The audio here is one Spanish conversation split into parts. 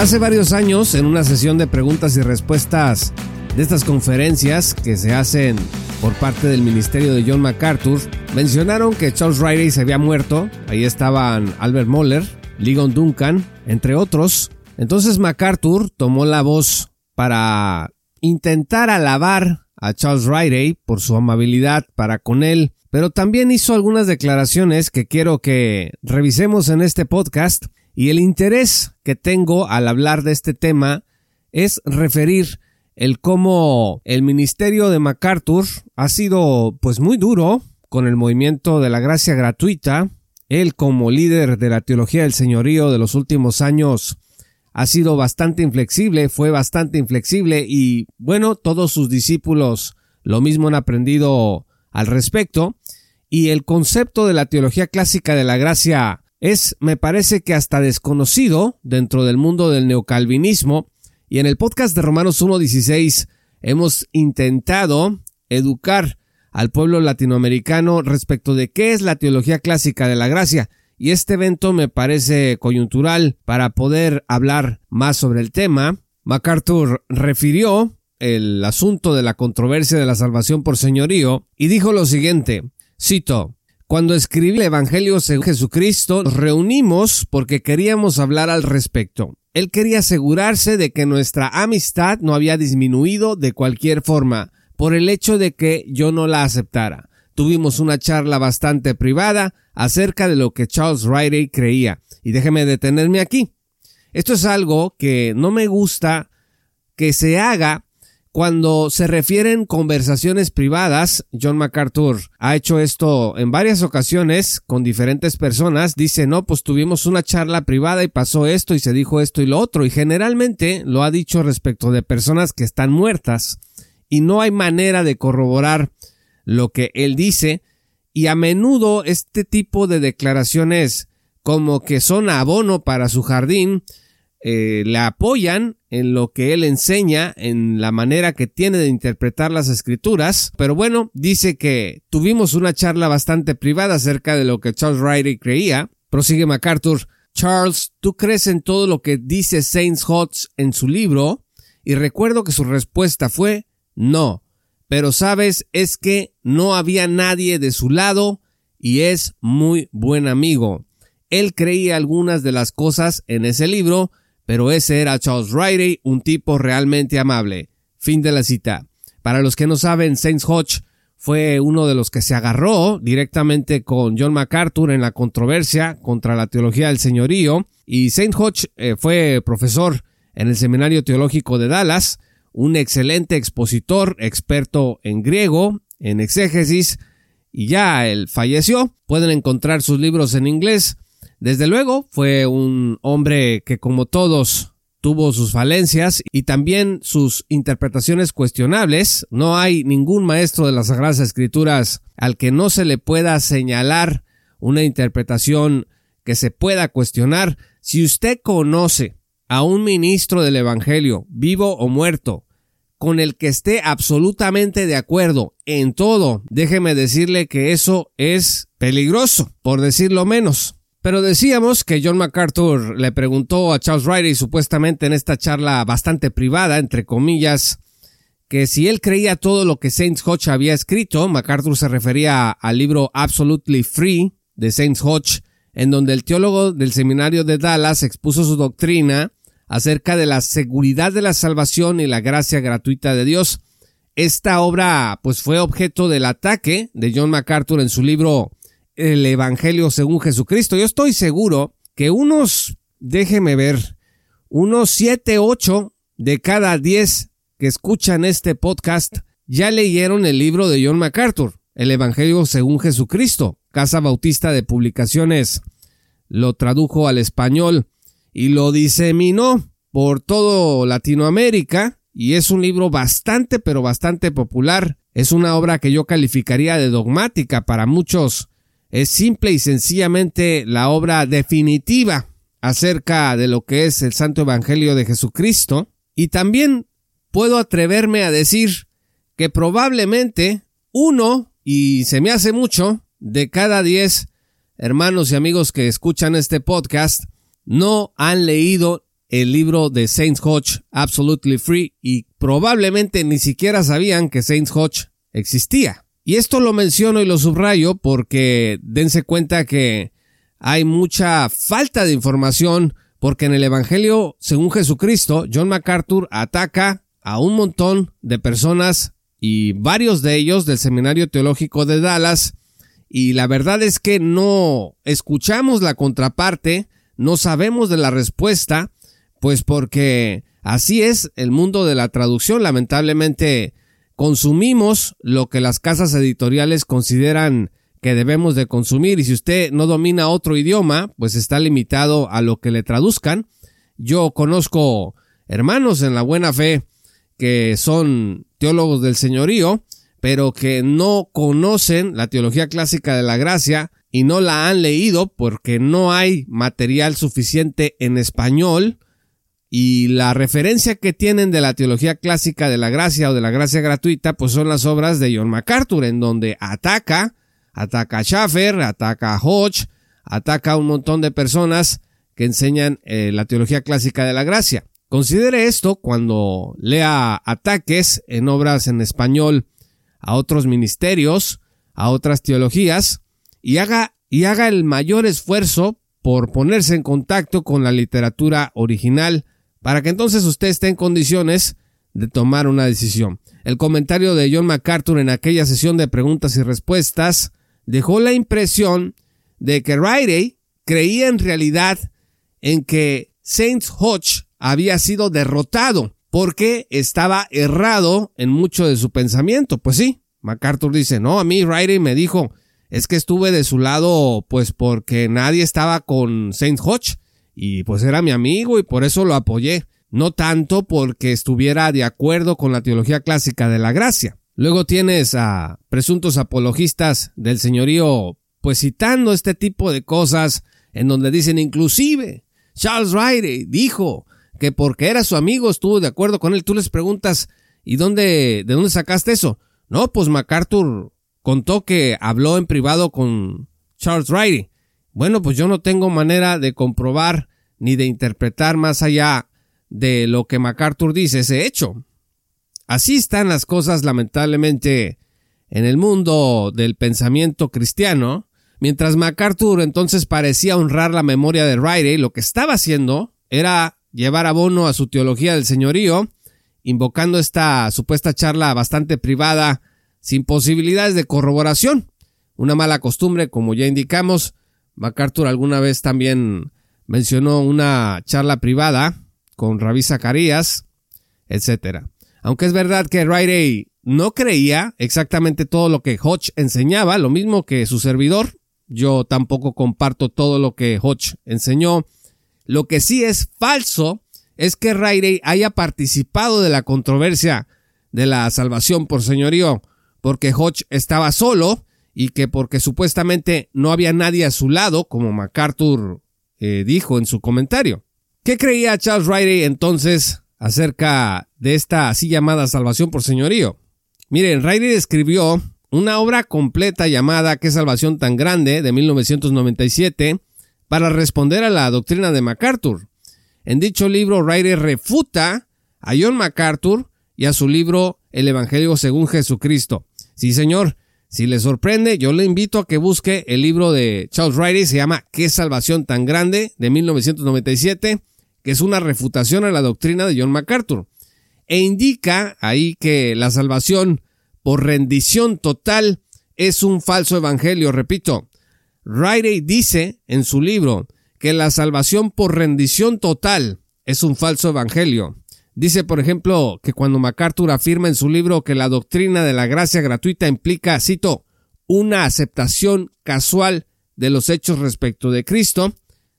Hace varios años, en una sesión de preguntas y respuestas de estas conferencias que se hacen por parte del ministerio de John MacArthur, mencionaron que Charles Riley se había muerto. Ahí estaban Albert Moller, Ligon Duncan, entre otros. Entonces MacArthur tomó la voz para intentar alabar a Charles Riley por su amabilidad para con él, pero también hizo algunas declaraciones que quiero que revisemos en este podcast y el interés que tengo al hablar de este tema es referir el cómo el ministerio de MacArthur ha sido pues muy duro con el movimiento de la gracia gratuita. Él como líder de la teología del señorío de los últimos años ha sido bastante inflexible, fue bastante inflexible y bueno, todos sus discípulos lo mismo han aprendido al respecto y el concepto de la teología clásica de la gracia es, me parece que hasta desconocido dentro del mundo del neocalvinismo, y en el podcast de Romanos 1.16 hemos intentado educar al pueblo latinoamericano respecto de qué es la teología clásica de la gracia, y este evento me parece coyuntural para poder hablar más sobre el tema. MacArthur refirió el asunto de la controversia de la salvación por señorío y dijo lo siguiente, cito, cuando escribí el Evangelio según Jesucristo, nos reunimos porque queríamos hablar al respecto. Él quería asegurarse de que nuestra amistad no había disminuido de cualquier forma por el hecho de que yo no la aceptara. Tuvimos una charla bastante privada acerca de lo que Charles Riley creía. Y déjeme detenerme aquí. Esto es algo que no me gusta que se haga cuando se refieren conversaciones privadas, John MacArthur ha hecho esto en varias ocasiones con diferentes personas. Dice, no, pues tuvimos una charla privada y pasó esto y se dijo esto y lo otro. Y generalmente lo ha dicho respecto de personas que están muertas y no hay manera de corroborar lo que él dice. Y a menudo este tipo de declaraciones como que son abono para su jardín, eh, le apoyan en lo que él enseña, en la manera que tiene de interpretar las escrituras. Pero bueno, dice que tuvimos una charla bastante privada acerca de lo que Charles Riley creía. Prosigue MacArthur. Charles, ¿tú crees en todo lo que dice Saints Hodge en su libro? Y recuerdo que su respuesta fue no. Pero sabes, es que no había nadie de su lado y es muy buen amigo. Él creía algunas de las cosas en ese libro, pero ese era Charles Riley, un tipo realmente amable. Fin de la cita. Para los que no saben, Saints Hodge fue uno de los que se agarró directamente con John MacArthur en la controversia contra la teología del señorío y Saint Hodge eh, fue profesor en el Seminario Teológico de Dallas, un excelente expositor, experto en griego, en exégesis, y ya él falleció. Pueden encontrar sus libros en inglés desde luego, fue un hombre que como todos tuvo sus falencias y también sus interpretaciones cuestionables. No hay ningún maestro de las Sagradas Escrituras al que no se le pueda señalar una interpretación que se pueda cuestionar. Si usted conoce a un ministro del Evangelio, vivo o muerto, con el que esté absolutamente de acuerdo en todo, déjeme decirle que eso es peligroso, por decirlo menos. Pero decíamos que John MacArthur le preguntó a Charles Riley supuestamente en esta charla bastante privada, entre comillas, que si él creía todo lo que Saints Hodge había escrito, MacArthur se refería al libro Absolutely Free de Saints Hodge, en donde el teólogo del seminario de Dallas expuso su doctrina acerca de la seguridad de la salvación y la gracia gratuita de Dios. Esta obra pues fue objeto del ataque de John MacArthur en su libro el Evangelio según Jesucristo. Yo estoy seguro que unos, déjeme ver, unos siete, ocho de cada diez que escuchan este podcast ya leyeron el libro de John MacArthur, el Evangelio según Jesucristo, Casa Bautista de Publicaciones lo tradujo al español y lo diseminó por todo Latinoamérica y es un libro bastante pero bastante popular. Es una obra que yo calificaría de dogmática para muchos. Es simple y sencillamente la obra definitiva acerca de lo que es el Santo Evangelio de Jesucristo. Y también puedo atreverme a decir que probablemente uno, y se me hace mucho, de cada diez hermanos y amigos que escuchan este podcast, no han leído el libro de Saints Hodge Absolutely Free y probablemente ni siquiera sabían que Saints Hodge existía. Y esto lo menciono y lo subrayo porque dense cuenta que hay mucha falta de información porque en el Evangelio, según Jesucristo, John MacArthur ataca a un montón de personas y varios de ellos del Seminario Teológico de Dallas y la verdad es que no escuchamos la contraparte, no sabemos de la respuesta pues porque así es el mundo de la traducción. Lamentablemente consumimos lo que las casas editoriales consideran que debemos de consumir y si usted no domina otro idioma, pues está limitado a lo que le traduzcan. Yo conozco hermanos en la buena fe que son teólogos del señorío, pero que no conocen la teología clásica de la gracia y no la han leído porque no hay material suficiente en español y la referencia que tienen de la teología clásica de la gracia o de la gracia gratuita, pues son las obras de John MacArthur, en donde ataca, ataca a Schaffer, ataca a Hodge, ataca a un montón de personas que enseñan eh, la teología clásica de la gracia. Considere esto cuando lea ataques en obras en español a otros ministerios, a otras teologías, y haga, y haga el mayor esfuerzo por ponerse en contacto con la literatura original para que entonces usted esté en condiciones de tomar una decisión. El comentario de John MacArthur en aquella sesión de preguntas y respuestas dejó la impresión de que Riley creía en realidad en que Saints Hodge había sido derrotado porque estaba errado en mucho de su pensamiento. Pues sí, MacArthur dice, no, a mí Riley me dijo, es que estuve de su lado pues porque nadie estaba con Saints Hodge y pues era mi amigo y por eso lo apoyé, no tanto porque estuviera de acuerdo con la teología clásica de la gracia. Luego tienes a presuntos apologistas del señorío pues citando este tipo de cosas en donde dicen inclusive Charles Riley dijo que porque era su amigo estuvo de acuerdo con él. Tú les preguntas ¿y dónde de dónde sacaste eso? No, pues MacArthur contó que habló en privado con Charles Riley. Bueno, pues yo no tengo manera de comprobar ni de interpretar más allá de lo que MacArthur dice ese hecho. Así están las cosas lamentablemente en el mundo del pensamiento cristiano. Mientras MacArthur entonces parecía honrar la memoria de Riley, lo que estaba haciendo era llevar abono a su teología del señorío, invocando esta supuesta charla bastante privada, sin posibilidades de corroboración. Una mala costumbre, como ya indicamos. MacArthur alguna vez también mencionó una charla privada con Rabí Zacarías, etc. Aunque es verdad que Riley no creía exactamente todo lo que Hodge enseñaba, lo mismo que su servidor, yo tampoco comparto todo lo que Hodge enseñó. Lo que sí es falso es que Riley haya participado de la controversia de la salvación por señorío, porque Hodge estaba solo y que porque supuestamente no había nadie a su lado, como MacArthur eh, dijo en su comentario. ¿Qué creía Charles Riley entonces acerca de esta así llamada salvación por señorío? Miren, Riley escribió una obra completa llamada ¿Qué salvación tan grande? de 1997 para responder a la doctrina de MacArthur. En dicho libro, Riley refuta a John MacArthur y a su libro El Evangelio según Jesucristo. Sí, señor, si le sorprende, yo le invito a que busque el libro de Charles Riley, se llama ¿Qué salvación tan grande? de 1997, que es una refutación a la doctrina de John MacArthur. E indica ahí que la salvación por rendición total es un falso evangelio, repito. Riley dice en su libro que la salvación por rendición total es un falso evangelio. Dice, por ejemplo, que cuando MacArthur afirma en su libro que la doctrina de la gracia gratuita implica, cito, una aceptación casual de los hechos respecto de Cristo,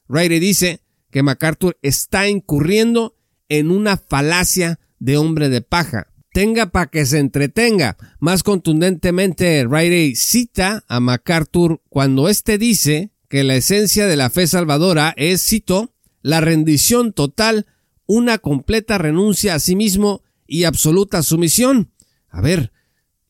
Riley dice que MacArthur está incurriendo en una falacia de hombre de paja. Tenga para que se entretenga. Más contundentemente, Riley cita a MacArthur cuando éste dice que la esencia de la fe salvadora es, cito, la rendición total, una completa renuncia a sí mismo y absoluta sumisión. A ver,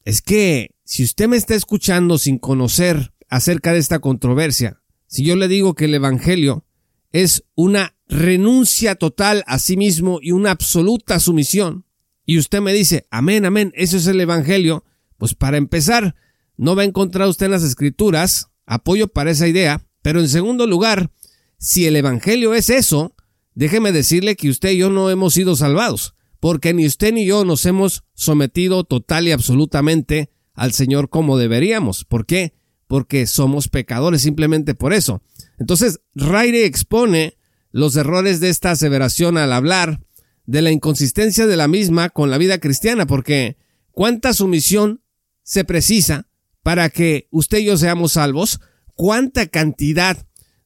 es que si usted me está escuchando sin conocer acerca de esta controversia, si yo le digo que el Evangelio es una renuncia total a sí mismo y una absoluta sumisión, y usted me dice, amén, amén, eso es el Evangelio, pues para empezar, no va a encontrar usted en las escrituras apoyo para esa idea, pero en segundo lugar, si el Evangelio es eso, déjeme decirle que usted y yo no hemos sido salvados, porque ni usted ni yo nos hemos sometido total y absolutamente al Señor como deberíamos. ¿Por qué? Porque somos pecadores simplemente por eso. Entonces, Raire expone los errores de esta aseveración al hablar de la inconsistencia de la misma con la vida cristiana, porque cuánta sumisión se precisa para que usted y yo seamos salvos, cuánta cantidad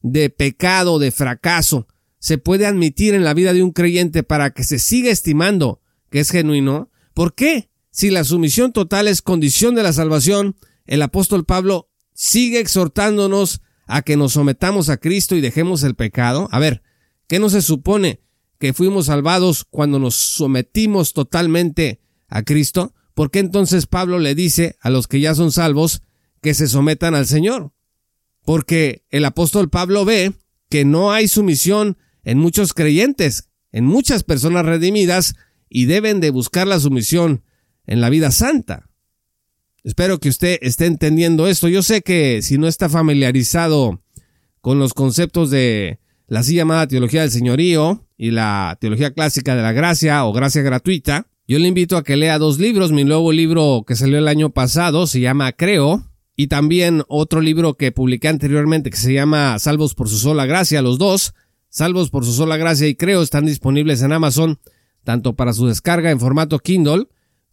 de pecado, de fracaso, se puede admitir en la vida de un creyente para que se siga estimando que es genuino. ¿Por qué? Si la sumisión total es condición de la salvación, el apóstol Pablo sigue exhortándonos a que nos sometamos a Cristo y dejemos el pecado. A ver, ¿qué no se supone que fuimos salvados cuando nos sometimos totalmente a Cristo? ¿Por qué entonces Pablo le dice a los que ya son salvos que se sometan al Señor? Porque el apóstol Pablo ve que no hay sumisión en muchos creyentes, en muchas personas redimidas, y deben de buscar la sumisión en la vida santa. Espero que usted esté entendiendo esto. Yo sé que si no está familiarizado con los conceptos de la así llamada teología del señorío y la teología clásica de la gracia o gracia gratuita, yo le invito a que lea dos libros. Mi nuevo libro que salió el año pasado se llama Creo y también otro libro que publiqué anteriormente que se llama Salvos por su sola gracia. Los dos, Salvos por su sola gracia y Creo, están disponibles en Amazon tanto para su descarga en formato Kindle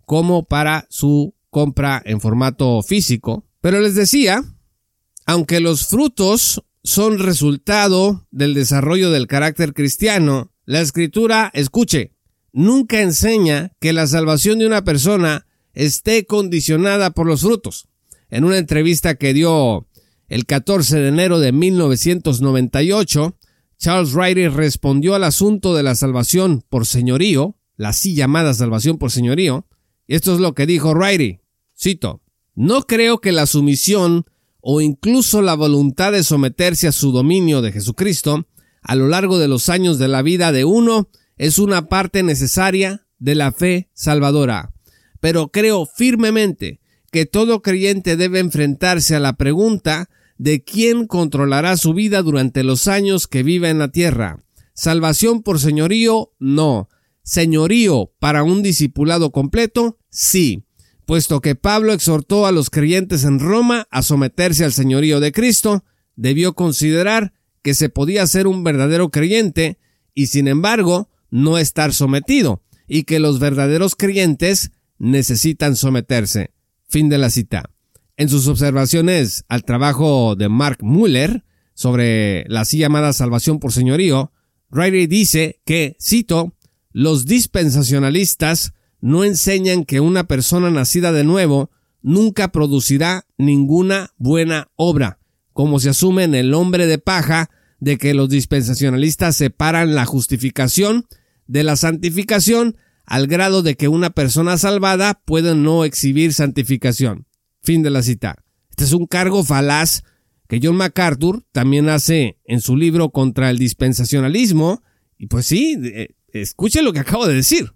como para su compra en formato físico. Pero les decía, aunque los frutos son resultado del desarrollo del carácter cristiano, la escritura, escuche, nunca enseña que la salvación de una persona esté condicionada por los frutos. En una entrevista que dio el 14 de enero de 1998, Charles Riley respondió al asunto de la salvación por señorío, la así llamada salvación por señorío, esto es lo que dijo Riley. Cito, no creo que la sumisión o incluso la voluntad de someterse a su dominio de Jesucristo a lo largo de los años de la vida de uno es una parte necesaria de la fe salvadora. Pero creo firmemente que todo creyente debe enfrentarse a la pregunta de quién controlará su vida durante los años que vive en la tierra. Salvación por señorío, no. Señorío para un discipulado completo, sí puesto que Pablo exhortó a los creyentes en Roma a someterse al señorío de Cristo, debió considerar que se podía ser un verdadero creyente y sin embargo no estar sometido, y que los verdaderos creyentes necesitan someterse. Fin de la cita. En sus observaciones al trabajo de Mark Muller sobre la así llamada salvación por señorío, Riley dice que, cito, los dispensacionalistas no enseñan que una persona nacida de nuevo nunca producirá ninguna buena obra, como se asume en el hombre de paja de que los dispensacionalistas separan la justificación de la santificación al grado de que una persona salvada puede no exhibir santificación. Fin de la cita. Este es un cargo falaz que John MacArthur también hace en su libro contra el dispensacionalismo. Y pues sí, eh, escuche lo que acabo de decir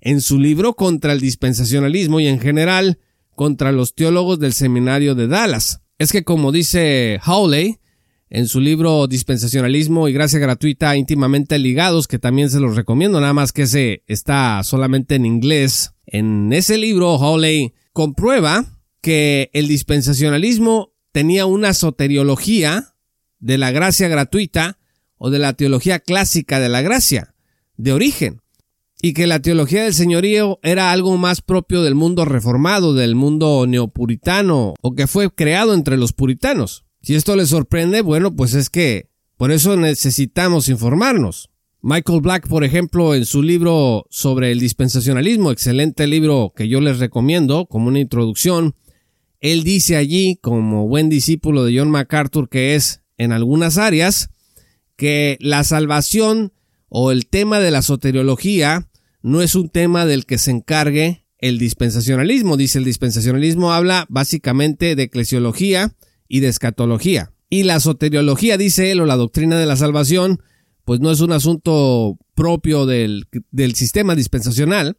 en su libro contra el dispensacionalismo y en general contra los teólogos del seminario de Dallas. Es que como dice Howley, en su libro Dispensacionalismo y Gracia Gratuita íntimamente ligados, que también se los recomiendo, nada más que ese está solamente en inglés. En ese libro, Howley comprueba que el dispensacionalismo tenía una soteriología de la gracia gratuita o de la teología clásica de la gracia, de origen y que la teología del señorío era algo más propio del mundo reformado, del mundo neopuritano, o que fue creado entre los puritanos. Si esto les sorprende, bueno, pues es que Por eso necesitamos informarnos. Michael Black, por ejemplo, en su libro sobre el dispensacionalismo, excelente libro que yo les recomiendo como una introducción, él dice allí, como buen discípulo de John MacArthur que es en algunas áreas, que la salvación o el tema de la soteriología no es un tema del que se encargue el dispensacionalismo. Dice el dispensacionalismo habla básicamente de eclesiología y de escatología. Y la soteriología, dice él, o la doctrina de la salvación, pues no es un asunto propio del, del sistema dispensacional.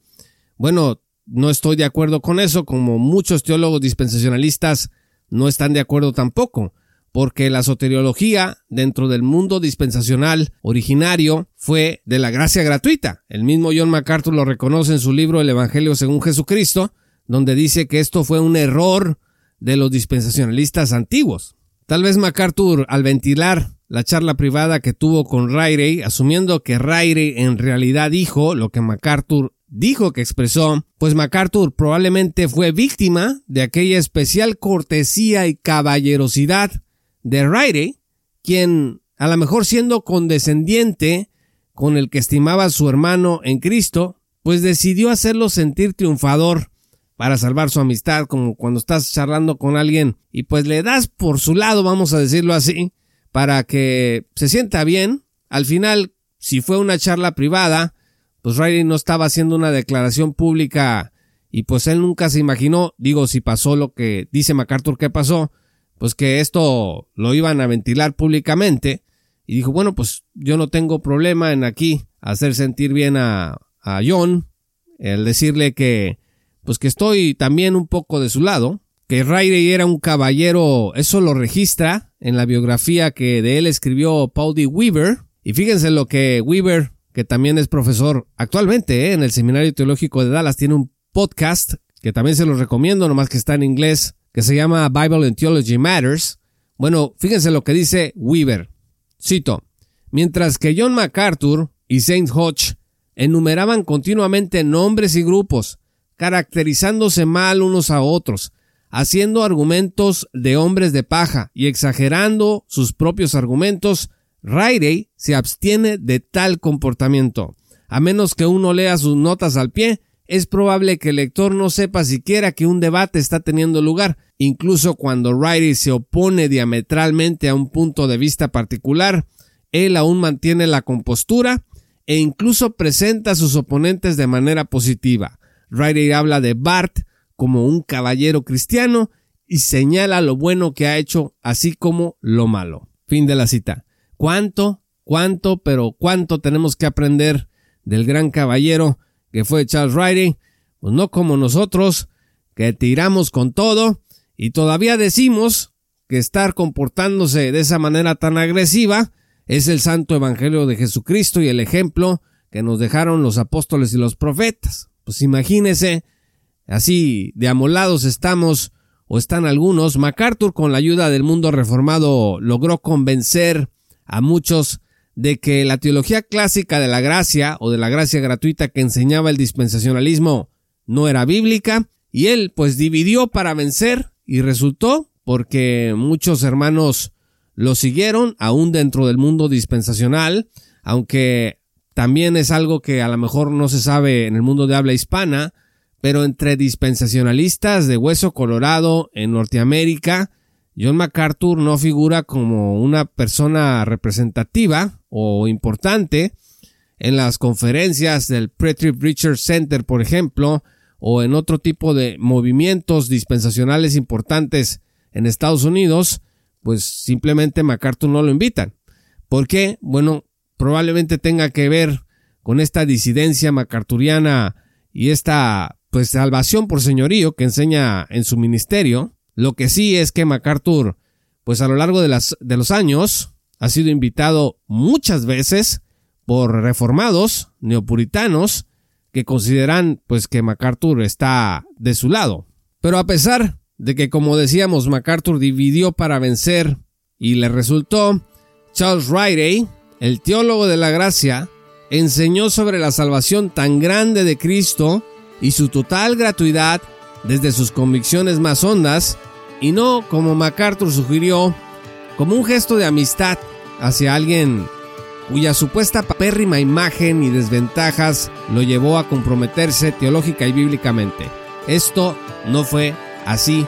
Bueno, no estoy de acuerdo con eso, como muchos teólogos dispensacionalistas no están de acuerdo tampoco, porque la soteriología dentro del mundo dispensacional originario fue de la gracia gratuita. El mismo John MacArthur lo reconoce en su libro El Evangelio según Jesucristo, donde dice que esto fue un error de los dispensacionalistas antiguos. Tal vez MacArthur, al ventilar la charla privada que tuvo con Riley, asumiendo que Riley en realidad dijo lo que MacArthur dijo que expresó, pues MacArthur probablemente fue víctima de aquella especial cortesía y caballerosidad de Riley, quien, a lo mejor siendo condescendiente con el que estimaba a su hermano en Cristo, pues decidió hacerlo sentir triunfador para salvar su amistad, como cuando estás charlando con alguien y pues le das por su lado, vamos a decirlo así, para que se sienta bien. Al final, si fue una charla privada, pues Riley no estaba haciendo una declaración pública y pues él nunca se imaginó, digo, si pasó lo que dice MacArthur que pasó, pues que esto lo iban a ventilar públicamente y dijo, bueno, pues yo no tengo problema en aquí hacer sentir bien a, a John, el decirle que, pues que estoy también un poco de su lado, que Riley era un caballero, eso lo registra en la biografía que de él escribió Paul D. Weaver, y fíjense lo que Weaver, que también es profesor actualmente ¿eh? en el Seminario Teológico de Dallas, tiene un podcast que también se los recomiendo, nomás que está en inglés, que se llama Bible and Theology Matters. Bueno, fíjense lo que dice Weaver. Cito, mientras que John MacArthur y Saint Hodge enumeraban continuamente nombres y grupos, caracterizándose mal unos a otros, haciendo argumentos de hombres de paja y exagerando sus propios argumentos, Riley se abstiene de tal comportamiento. A menos que uno lea sus notas al pie, es probable que el lector no sepa siquiera que un debate está teniendo lugar, incluso cuando Riley se opone diametralmente a un punto de vista particular, él aún mantiene la compostura e incluso presenta a sus oponentes de manera positiva. Riley habla de Bart como un caballero cristiano y señala lo bueno que ha hecho, así como lo malo. Fin de la cita. ¿Cuánto, cuánto, pero cuánto tenemos que aprender del gran caballero que fue Charles Riley, pues no como nosotros, que tiramos con todo y todavía decimos que estar comportándose de esa manera tan agresiva es el santo evangelio de Jesucristo y el ejemplo que nos dejaron los apóstoles y los profetas. Pues imagínese, así de amolados estamos o están algunos, MacArthur con la ayuda del mundo reformado logró convencer a muchos de que la teología clásica de la gracia o de la gracia gratuita que enseñaba el dispensacionalismo no era bíblica y él pues dividió para vencer y resultó porque muchos hermanos lo siguieron aún dentro del mundo dispensacional, aunque también es algo que a lo mejor no se sabe en el mundo de habla hispana, pero entre dispensacionalistas de hueso colorado en Norteamérica, John MacArthur no figura como una persona representativa o importante en las conferencias del Pre-Trip Richard Center, por ejemplo, o en otro tipo de movimientos dispensacionales importantes en Estados Unidos, pues simplemente MacArthur no lo invitan. ¿Por qué? Bueno, probablemente tenga que ver con esta disidencia macarturiana y esta pues salvación por señorío que enseña en su ministerio. Lo que sí es que MacArthur, pues a lo largo de, las, de los años, ha sido invitado muchas veces por reformados neopuritanos que consideran pues que MacArthur está de su lado. Pero a pesar de que como decíamos MacArthur dividió para vencer y le resultó, Charles Riley, el teólogo de la gracia, enseñó sobre la salvación tan grande de Cristo y su total gratuidad desde sus convicciones más hondas y no, como MacArthur sugirió, como un gesto de amistad hacia alguien cuya supuesta pérrima imagen y desventajas lo llevó a comprometerse teológica y bíblicamente. Esto no fue así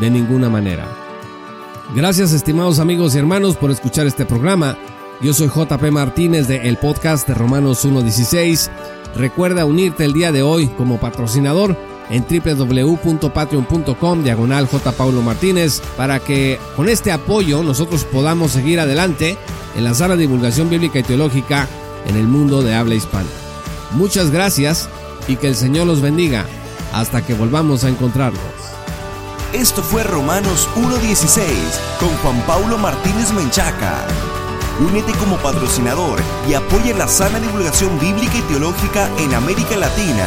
de ninguna manera. Gracias estimados amigos y hermanos por escuchar este programa. Yo soy JP Martínez de el podcast de Romanos 1.16. Recuerda unirte el día de hoy como patrocinador en www.patreon.com diagonal J. Paulo Martínez para que con este apoyo nosotros podamos seguir adelante en la sala de divulgación bíblica y teológica en el mundo de habla hispana. Muchas gracias y que el Señor los bendiga hasta que volvamos a encontrarnos. Esto fue Romanos 1.16 con Juan Paulo Martínez Menchaca. Únete como patrocinador y apoya la sana divulgación bíblica y teológica en América Latina